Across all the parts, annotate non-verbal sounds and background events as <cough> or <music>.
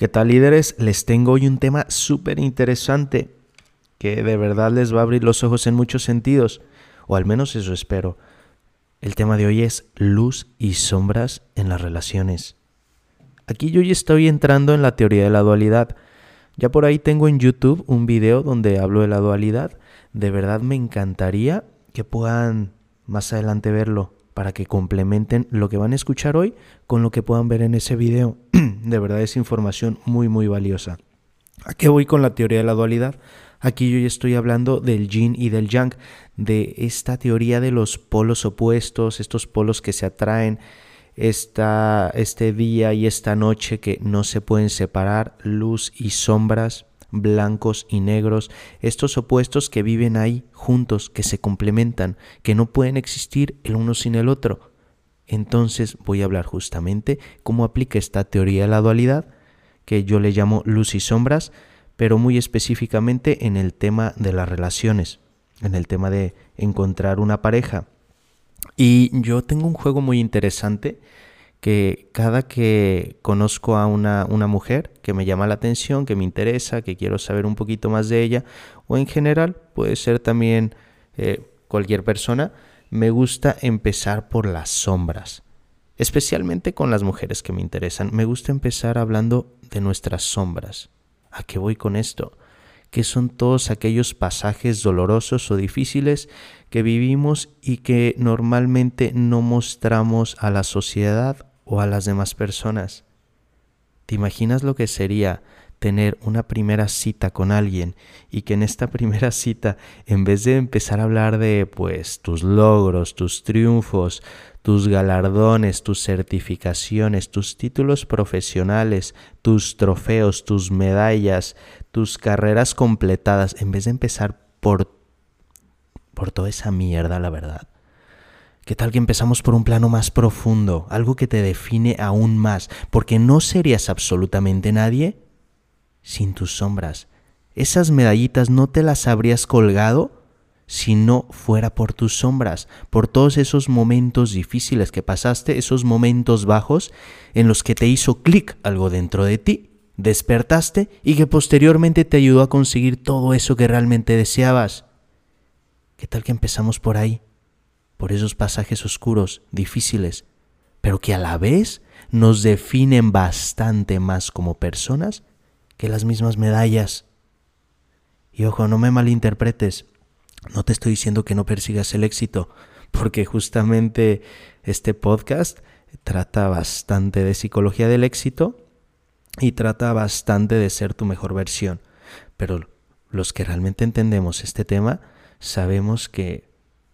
¿Qué tal líderes? Les tengo hoy un tema súper interesante que de verdad les va a abrir los ojos en muchos sentidos, o al menos eso espero. El tema de hoy es luz y sombras en las relaciones. Aquí yo ya estoy entrando en la teoría de la dualidad. Ya por ahí tengo en YouTube un video donde hablo de la dualidad. De verdad me encantaría que puedan más adelante verlo para que complementen lo que van a escuchar hoy con lo que puedan ver en ese video. <clears throat> de verdad es información muy muy valiosa. ¿A qué voy con la teoría de la dualidad? Aquí yo ya estoy hablando del yin y del yang, de esta teoría de los polos opuestos, estos polos que se atraen, esta, este día y esta noche que no se pueden separar, luz y sombras, blancos y negros, estos opuestos que viven ahí juntos, que se complementan, que no pueden existir el uno sin el otro. Entonces voy a hablar justamente cómo aplica esta teoría de la dualidad, que yo le llamo luz y sombras, pero muy específicamente en el tema de las relaciones, en el tema de encontrar una pareja. Y yo tengo un juego muy interesante que cada que conozco a una, una, mujer que me llama la atención, que me interesa, que quiero saber un poquito más de ella, o en general puede ser también eh, cualquier persona, me gusta empezar por las sombras, especialmente con las mujeres que me interesan. Me gusta empezar hablando de nuestras sombras. ¿A qué voy con esto? Que son todos aquellos pasajes dolorosos o difíciles que vivimos y que normalmente no mostramos a la sociedad o a las demás personas. ¿Te imaginas lo que sería tener una primera cita con alguien y que en esta <laughs> primera cita, en vez de empezar a hablar de pues tus logros, tus triunfos, tus galardones, tus certificaciones, tus títulos profesionales, tus trofeos, tus medallas, tus carreras completadas, en vez de empezar por, por toda esa mierda, la verdad. ¿Qué tal que empezamos por un plano más profundo, algo que te define aún más? Porque no serías absolutamente nadie sin tus sombras. Esas medallitas no te las habrías colgado si no fuera por tus sombras, por todos esos momentos difíciles que pasaste, esos momentos bajos en los que te hizo clic algo dentro de ti, despertaste y que posteriormente te ayudó a conseguir todo eso que realmente deseabas. ¿Qué tal que empezamos por ahí? Por esos pasajes oscuros, difíciles, pero que a la vez nos definen bastante más como personas que las mismas medallas. Y ojo, no me malinterpretes, no te estoy diciendo que no persigas el éxito, porque justamente este podcast trata bastante de psicología del éxito y trata bastante de ser tu mejor versión. Pero los que realmente entendemos este tema sabemos que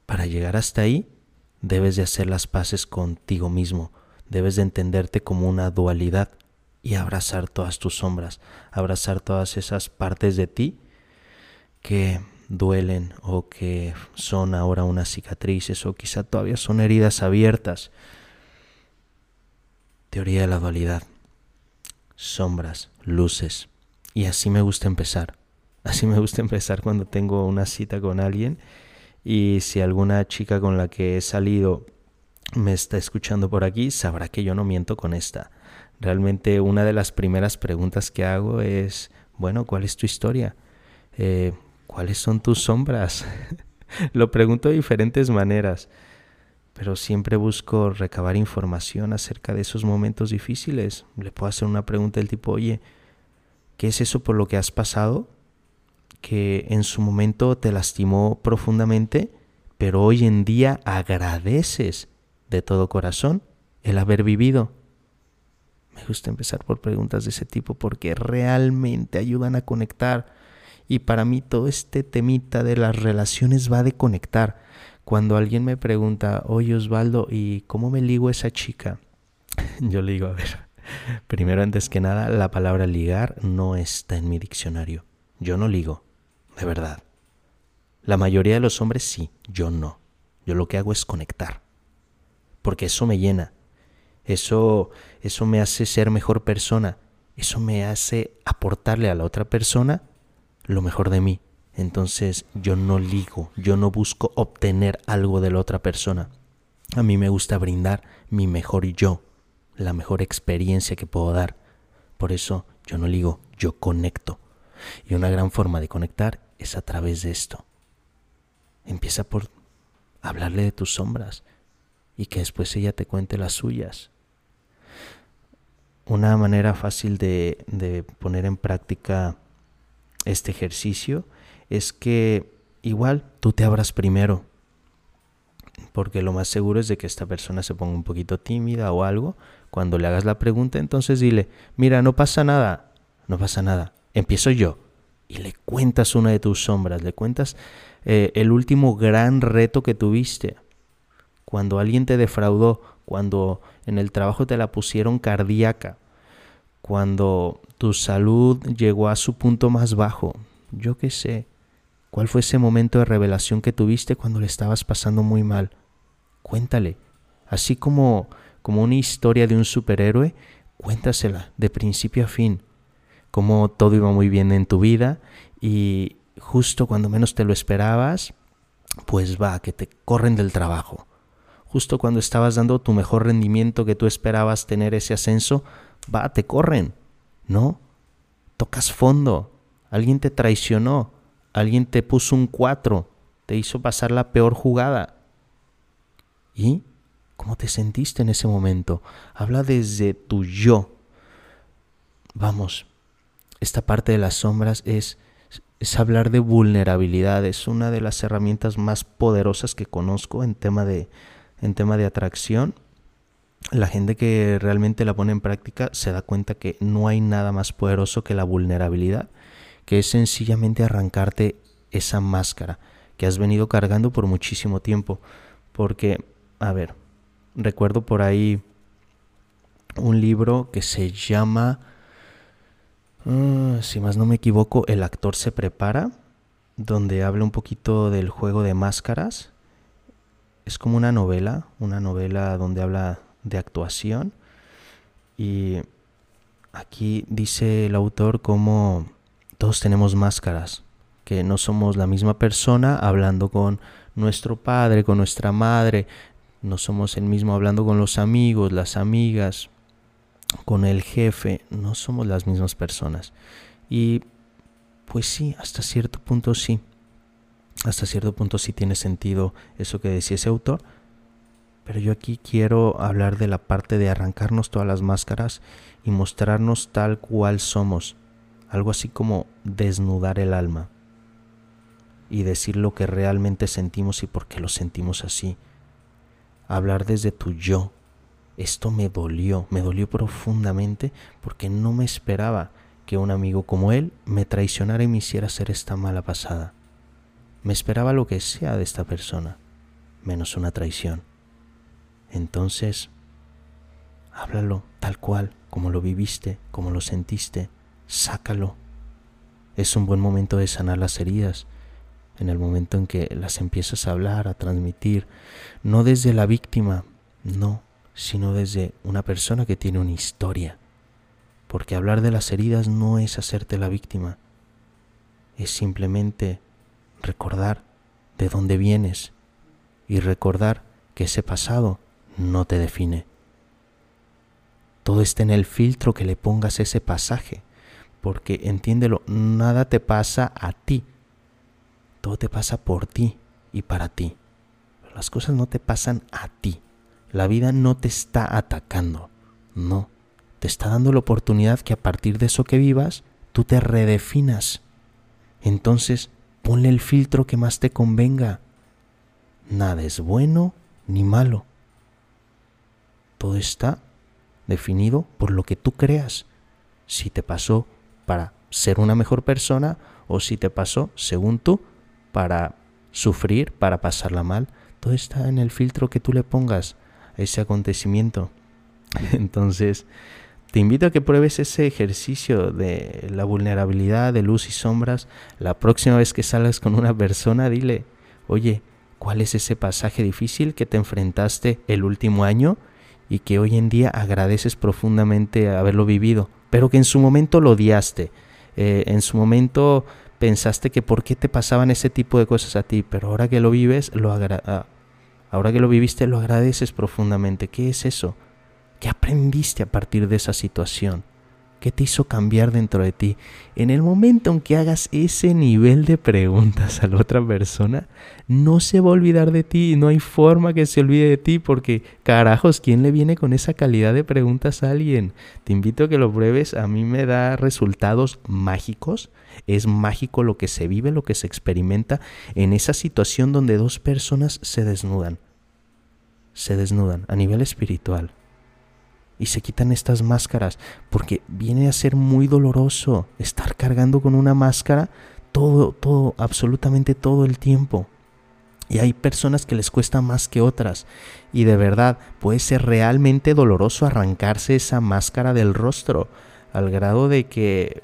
para llegar hasta ahí debes de hacer las paces contigo mismo, debes de entenderte como una dualidad y abrazar todas tus sombras, abrazar todas esas partes de ti que duelen o que son ahora unas cicatrices o quizá todavía son heridas abiertas. Teoría de la dualidad. Sombras, luces. Y así me gusta empezar. Así me gusta <laughs> empezar cuando tengo una cita con alguien y si alguna chica con la que he salido me está escuchando por aquí, sabrá que yo no miento con esta. Realmente una de las primeras preguntas que hago es, bueno, ¿cuál es tu historia? Eh, ¿Cuáles son tus sombras? <laughs> Lo pregunto de diferentes maneras, pero siempre busco recabar información acerca de esos momentos difíciles. Le puedo hacer una pregunta del tipo, oye, ¿qué es eso por lo que has pasado? Que en su momento te lastimó profundamente, pero hoy en día agradeces de todo corazón el haber vivido. Me gusta empezar por preguntas de ese tipo porque realmente ayudan a conectar y para mí todo este temita de las relaciones va de conectar. Cuando alguien me pregunta, oye Osvaldo, ¿y cómo me ligo esa chica? <laughs> Yo le digo, a ver, primero antes que nada, la palabra ligar no está en mi diccionario. Yo no ligo, de verdad. La mayoría de los hombres sí, yo no. Yo lo que hago es conectar. Porque eso me llena. Eso, eso me hace ser mejor persona. Eso me hace aportarle a la otra persona lo mejor de mí. Entonces yo no ligo, yo no busco obtener algo de la otra persona. A mí me gusta brindar mi mejor yo, la mejor experiencia que puedo dar. Por eso yo no ligo, yo conecto. Y una gran forma de conectar es a través de esto. Empieza por hablarle de tus sombras y que después ella te cuente las suyas. Una manera fácil de, de poner en práctica este ejercicio es que igual tú te abras primero porque lo más seguro es de que esta persona se ponga un poquito tímida o algo. Cuando le hagas la pregunta, entonces dile, mira, no pasa nada, no pasa nada, empiezo yo. Y le cuentas una de tus sombras, le cuentas eh, el último gran reto que tuviste. Cuando alguien te defraudó, cuando en el trabajo te la pusieron cardíaca, cuando tu salud llegó a su punto más bajo, yo qué sé, ¿Cuál fue ese momento de revelación que tuviste cuando le estabas pasando muy mal? Cuéntale. Así como, como una historia de un superhéroe, cuéntasela de principio a fin. Cómo todo iba muy bien en tu vida y justo cuando menos te lo esperabas, pues va, que te corren del trabajo. Justo cuando estabas dando tu mejor rendimiento que tú esperabas tener ese ascenso, va, te corren. ¿No? Tocas fondo. Alguien te traicionó alguien te puso un 4, te hizo pasar la peor jugada. ¿Y cómo te sentiste en ese momento? Habla desde tu yo. Vamos, esta parte de las sombras es, es hablar de vulnerabilidad, es una de las herramientas más poderosas que conozco en tema de, en tema de atracción. La gente que realmente la pone en práctica se da cuenta que no hay nada más poderoso que la vulnerabilidad que es sencillamente arrancarte esa máscara que has venido cargando por muchísimo tiempo. Porque, a ver, recuerdo por ahí un libro que se llama, ah, si más no me equivoco, El actor se prepara, donde habla un poquito del juego de máscaras. Es como una novela, una novela donde habla de actuación. Y aquí dice el autor cómo todos tenemos máscaras, que no somos la misma persona hablando con nuestro padre, con nuestra madre, no somos el mismo hablando con los amigos, las amigas, con el jefe, no somos las mismas personas. Y pues sí, hasta cierto punto sí. Hasta cierto punto sí tiene sentido eso que decía ese autor. Pero yo aquí quiero hablar de la parte de arrancarnos todas las máscaras y mostrarnos tal cual somos algo así como desnudar el alma y decir lo que realmente sentimos y por qué lo sentimos así. Hablar desde tu yo. Esto me dolió, me dolió profundamente porque no me esperaba que un amigo como él me traicionara y me hiciera hacer esta mala pasada. Me esperaba lo que sea de esta persona, menos una traición. Entonces, háblalo tal cual, como lo viviste, como lo sentiste, sácalo. Es un buen momento de sanar las heridas, en el momento en que las empiezas a hablar, a transmitir, no desde la víctima, no, sino desde una persona que tiene una historia. Porque hablar de las heridas no es hacerte la víctima, es simplemente recordar de dónde vienes y recordar que ese pasado no te define. Todo está en el filtro que le pongas ese pasaje porque entiéndelo, nada te pasa a ti, todo te pasa por ti y para ti. Las cosas no te pasan a ti, la vida no te está atacando, no, te está dando la oportunidad que a partir de eso que vivas, tú te redefinas. Entonces, ponle el filtro que más te convenga. Nada es bueno ni malo. Todo está definido por lo que tú creas. Si te pasó para ser una mejor persona o si te pasó, según tú, para sufrir, para pasarla mal. Todo está en el filtro que tú le pongas ese acontecimiento. <laughs> Entonces, te invito a que pruebes ese ejercicio de la vulnerabilidad, de luz y sombras. La próxima vez que salgas con una persona, dile, oye, ¿cuál es ese pasaje difícil que te enfrentaste el último año y que hoy en día agradeces profundamente haberlo vivido? pero que en su momento lo odiaste, eh, en su momento pensaste que por qué te pasaban ese tipo de cosas a ti, pero ahora que lo vives, lo ahora que lo viviste, lo agradeces profundamente. ¿Qué es eso? ¿Qué aprendiste a partir de esa situación? ¿Qué te hizo cambiar dentro de ti? En el momento en que hagas ese nivel de preguntas a la otra persona, no se va a olvidar de ti, no hay forma que se olvide de ti, porque carajos, ¿quién le viene con esa calidad de preguntas a alguien? Te invito a que lo pruebes, a mí me da resultados mágicos, es mágico lo que se vive, lo que se experimenta en esa situación donde dos personas se desnudan, se desnudan a nivel espiritual y se quitan estas máscaras porque viene a ser muy doloroso estar cargando con una máscara todo, todo, absolutamente todo el tiempo. Y hay personas que les cuesta más que otras. Y de verdad puede ser realmente doloroso arrancarse esa máscara del rostro. Al grado de que,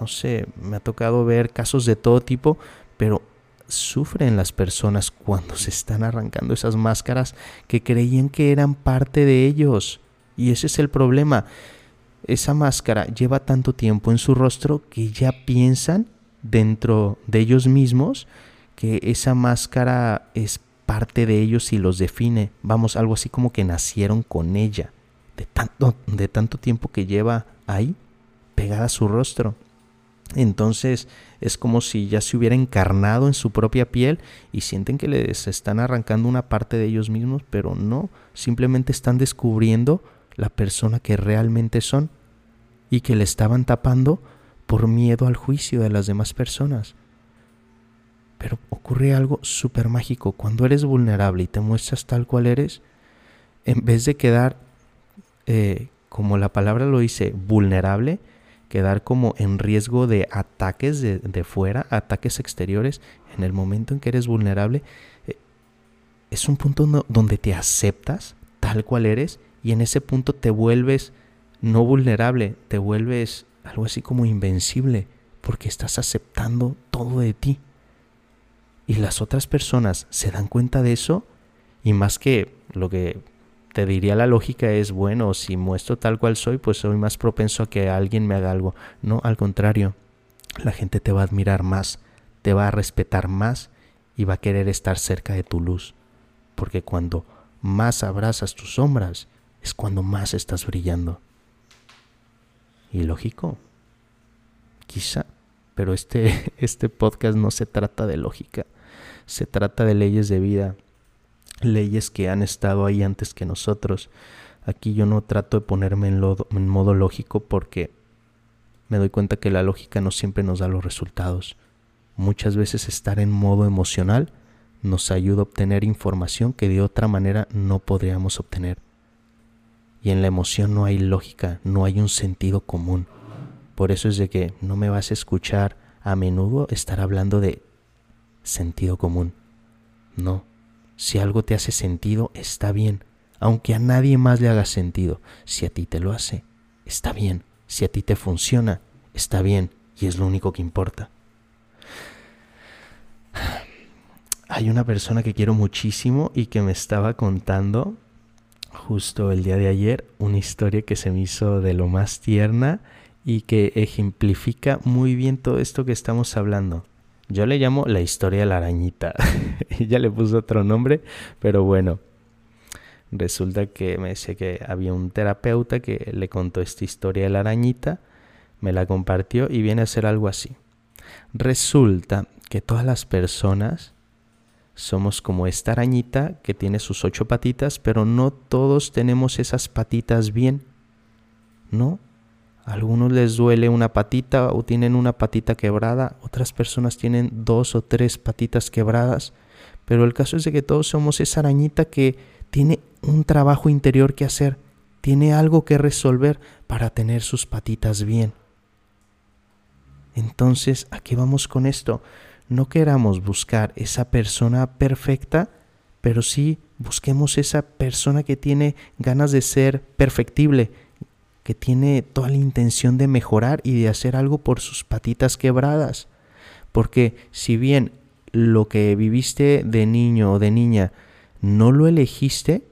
no sé, me ha tocado ver casos de todo tipo, pero sufren las personas cuando se están arrancando esas máscaras que creían que eran parte de ellos. Y ese es el problema. Esa máscara lleva tanto tiempo en su rostro que ya piensan dentro de ellos mismos que esa máscara es parte de ellos y los define. Vamos, algo así como que nacieron con ella. De tanto, de tanto tiempo que lleva ahí pegada a su rostro. Entonces es como si ya se hubiera encarnado en su propia piel y sienten que les están arrancando una parte de ellos mismos, pero no, simplemente están descubriendo la persona que realmente son y que le estaban tapando por miedo al juicio de las demás personas. Pero ocurre algo súper mágico. Cuando eres vulnerable y te muestras tal cual eres, en vez de quedar, eh, como la palabra lo dice, vulnerable, quedar como en riesgo de ataques de, fuera, ataques exteriores, en el momento en que eres vulnerable, eh, es un punto donde te aceptas tal cual eres y en ese punto te vuelves no vulnerable, te vuelves algo así como invencible, porque estás aceptando todo de ti. Y las otras personas se dan cuenta de eso y más que lo que te diría la lógica es, bueno, si muestro tal cual soy, pues soy más propenso a que alguien me haga algo. No, al contrario, la gente te va a admirar más, te va a respetar más y va a querer estar cerca de tu luz. Porque cuando más abrazas tus sombras es cuando más estás brillando. Y lógico, quizá, pero este, <laughs> este podcast no se trata de lógica, se trata de leyes de vida, leyes que han estado ahí antes que nosotros. Aquí yo no trato de ponerme en, modo lógico porque me doy cuenta que la lógica no siempre nos da los resultados. Muchas veces estar en modo emocional nos ayuda a obtener información que de otra manera no podríamos obtener. Y en la emoción no hay lógica, no hay un sentido común. Por eso es de que no me vas a escuchar a menudo estar hablando de sentido común. No, si algo te hace sentido, está bien, aunque a nadie más le haga sentido. Si a ti te lo hace, está bien. Si a ti te funciona, está bien y es lo único que importa. Hay una persona que quiero muchísimo y que me estaba contando justo el día de ayer una historia que se me hizo de lo más tierna y que ejemplifica muy bien todo esto que estamos hablando. Yo le llamo la historia de la arañita. <laughs> Ella le puso otro nombre, pero bueno. Resulta que me decía que había un terapeuta que le contó esta historia de la arañita, me la compartió y viene a ser algo así. Resulta que todas las personas somos como esta arañita que tiene sus ocho patitas, pero no todos tenemos esas patitas bien. ¿No? Algunos les duele una patita o tienen una patita quebrada, otras personas tienen dos o tres patitas quebradas, pero el caso es de que todos somos esa arañita que tiene un trabajo interior que hacer, tiene algo que resolver para tener sus patitas bien. Entonces, ¿a qué vamos con esto? no queramos buscar esa persona perfecta, pero sí busquemos esa persona que tiene ganas de ser perfectible, que tiene toda la intención de mejorar y de hacer algo por sus patitas quebradas. Porque si bien lo que viviste de niño o de niña no lo elegiste,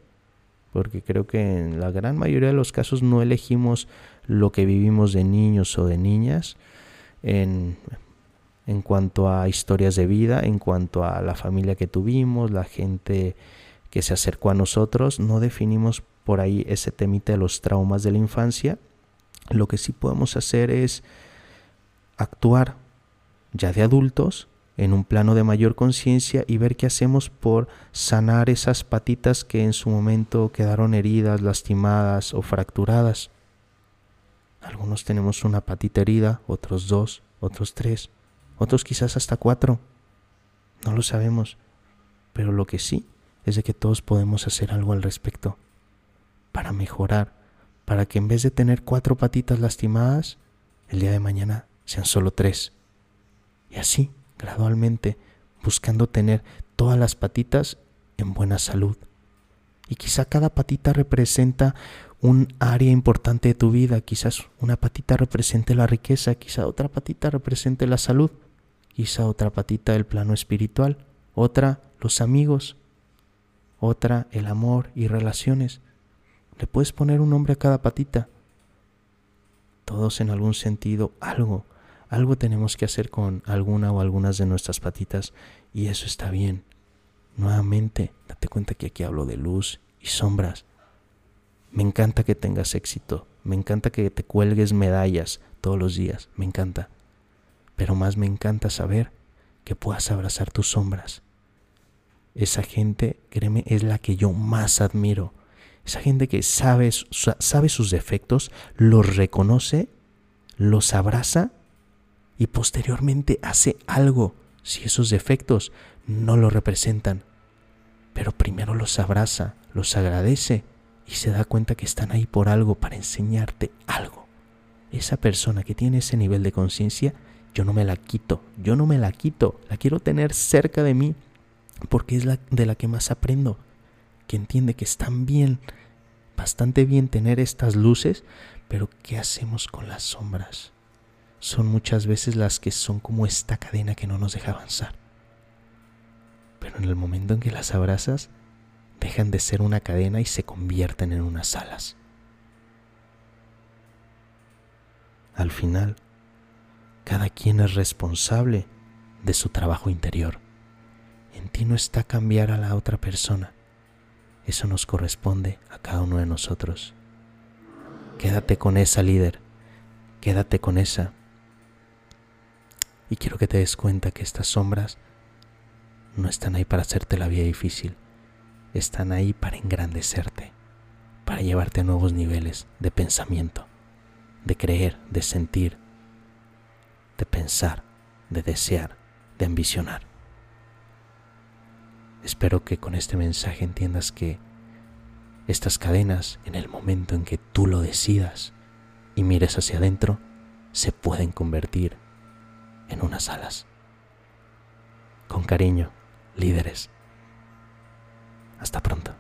porque creo que en la gran mayoría de los casos no elegimos lo que vivimos de niños o de niñas, en en cuanto a historias de vida, en cuanto a la familia que tuvimos, la gente que se acercó a nosotros, no definimos por ahí ese temita de los traumas de la infancia, Lo que sí podemos hacer es actuar ya de adultos en un plano de mayor conciencia y ver qué hacemos por sanar esas patitas que en su momento quedaron heridas, lastimadas o fracturadas. Algunos tenemos una patita herida, otros dos, otros tres, otros quizás hasta cuatro. No lo sabemos, pero lo que sí es de que todos podemos hacer algo al respecto para mejorar, para que en vez de tener cuatro patitas lastimadas, el día de mañana sean solo tres. Y así gradualmente buscando tener todas las patitas en buena salud. Y quizá cada patita representa un área importante de tu vida, quizás una patita represente la riqueza, quizá otra patita represente la salud, quizá otra patita el plano espiritual, otra los amigos, otra el amor y relaciones. Le puedes poner un nombre a cada patita. Todos en algún sentido algo algo tenemos que hacer con alguna o algunas de nuestras patitas y eso está bien. Nuevamente, date cuenta que aquí hablo de luz y sombras. Me encanta que tengas éxito, me encanta que te cuelgues medallas todos los días, me encanta. Pero más me encanta saber que puedas abrazar tus sombras. Esa gente, créeme, es la que yo más admiro. Esa gente que sabe, sabe sus defectos, los reconoce, los abraza y posteriormente hace algo si esos defectos no lo representan. Pero primero los abraza, los agradece y se da cuenta que están ahí por algo, para enseñarte algo. Esa persona que tiene ese nivel de conciencia, yo no me la quito, yo no me la quito, la quiero tener cerca de mí porque es la de la que más aprendo, que entiende que están bien, bastante bien tener estas luces, pero ¿qué hacemos con las sombras? son muchas veces las que son como esta cadena que no nos deja avanzar. Pero en el momento en que las abrazas, dejan de ser una cadena y se convierten en unas alas. Al final, cada quien es responsable de su trabajo interior. En ti no está cambiar a la otra persona. Eso nos corresponde a cada uno de nosotros. Quédate con esa líder. Quédate con esa y quiero que te des cuenta que estas sombras no están ahí para hacerte la vida difícil, están ahí para engrandecerte, para llevarte a nuevos niveles de pensamiento, de creer, de sentir, de pensar, de desear, de ambicionar. Espero que con este mensaje entiendas que estas cadenas, en el momento en que tú lo decidas y mires hacia adentro, se pueden convertir en unas alas. Con cariño, líderes. Hasta pronto.